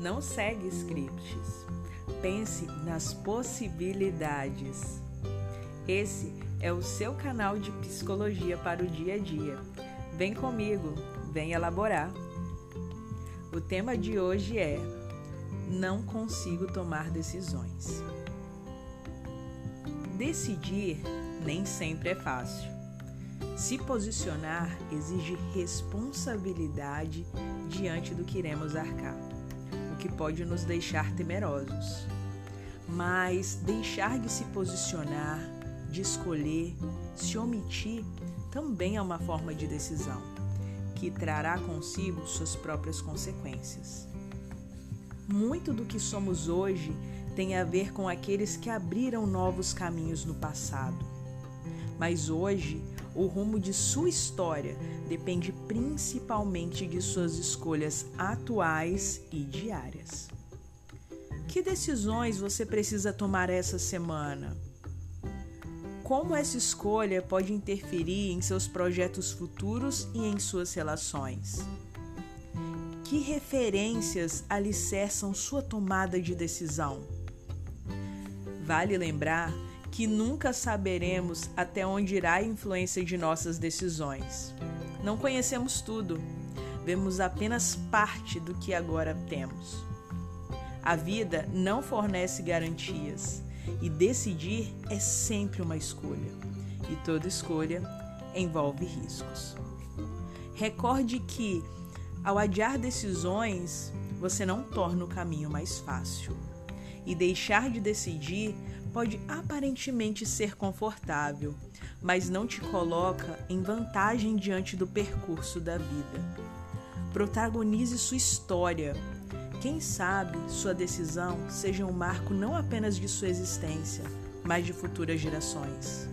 Não segue scripts. Pense nas possibilidades. Esse é o seu canal de psicologia para o dia a dia. Vem comigo, vem elaborar. O tema de hoje é Não consigo tomar decisões. Decidir nem sempre é fácil. Se posicionar exige responsabilidade diante do que iremos arcar, que pode nos deixar temerosos. Mas deixar de se posicionar, de escolher, se omitir, também é uma forma de decisão, que trará consigo suas próprias consequências. Muito do que somos hoje tem a ver com aqueles que abriram novos caminhos no passado. Mas hoje, o rumo de sua história depende principalmente de suas escolhas atuais e diárias. Que decisões você precisa tomar essa semana? Como essa escolha pode interferir em seus projetos futuros e em suas relações? Que referências alicerçam sua tomada de decisão? Vale lembrar que nunca saberemos até onde irá a influência de nossas decisões. Não conhecemos tudo, vemos apenas parte do que agora temos. A vida não fornece garantias e decidir é sempre uma escolha, e toda escolha envolve riscos. Recorde que, ao adiar decisões, você não torna o caminho mais fácil e deixar de decidir pode aparentemente ser confortável, mas não te coloca em vantagem diante do percurso da vida. Protagonize sua história. Quem sabe sua decisão seja um marco não apenas de sua existência, mas de futuras gerações.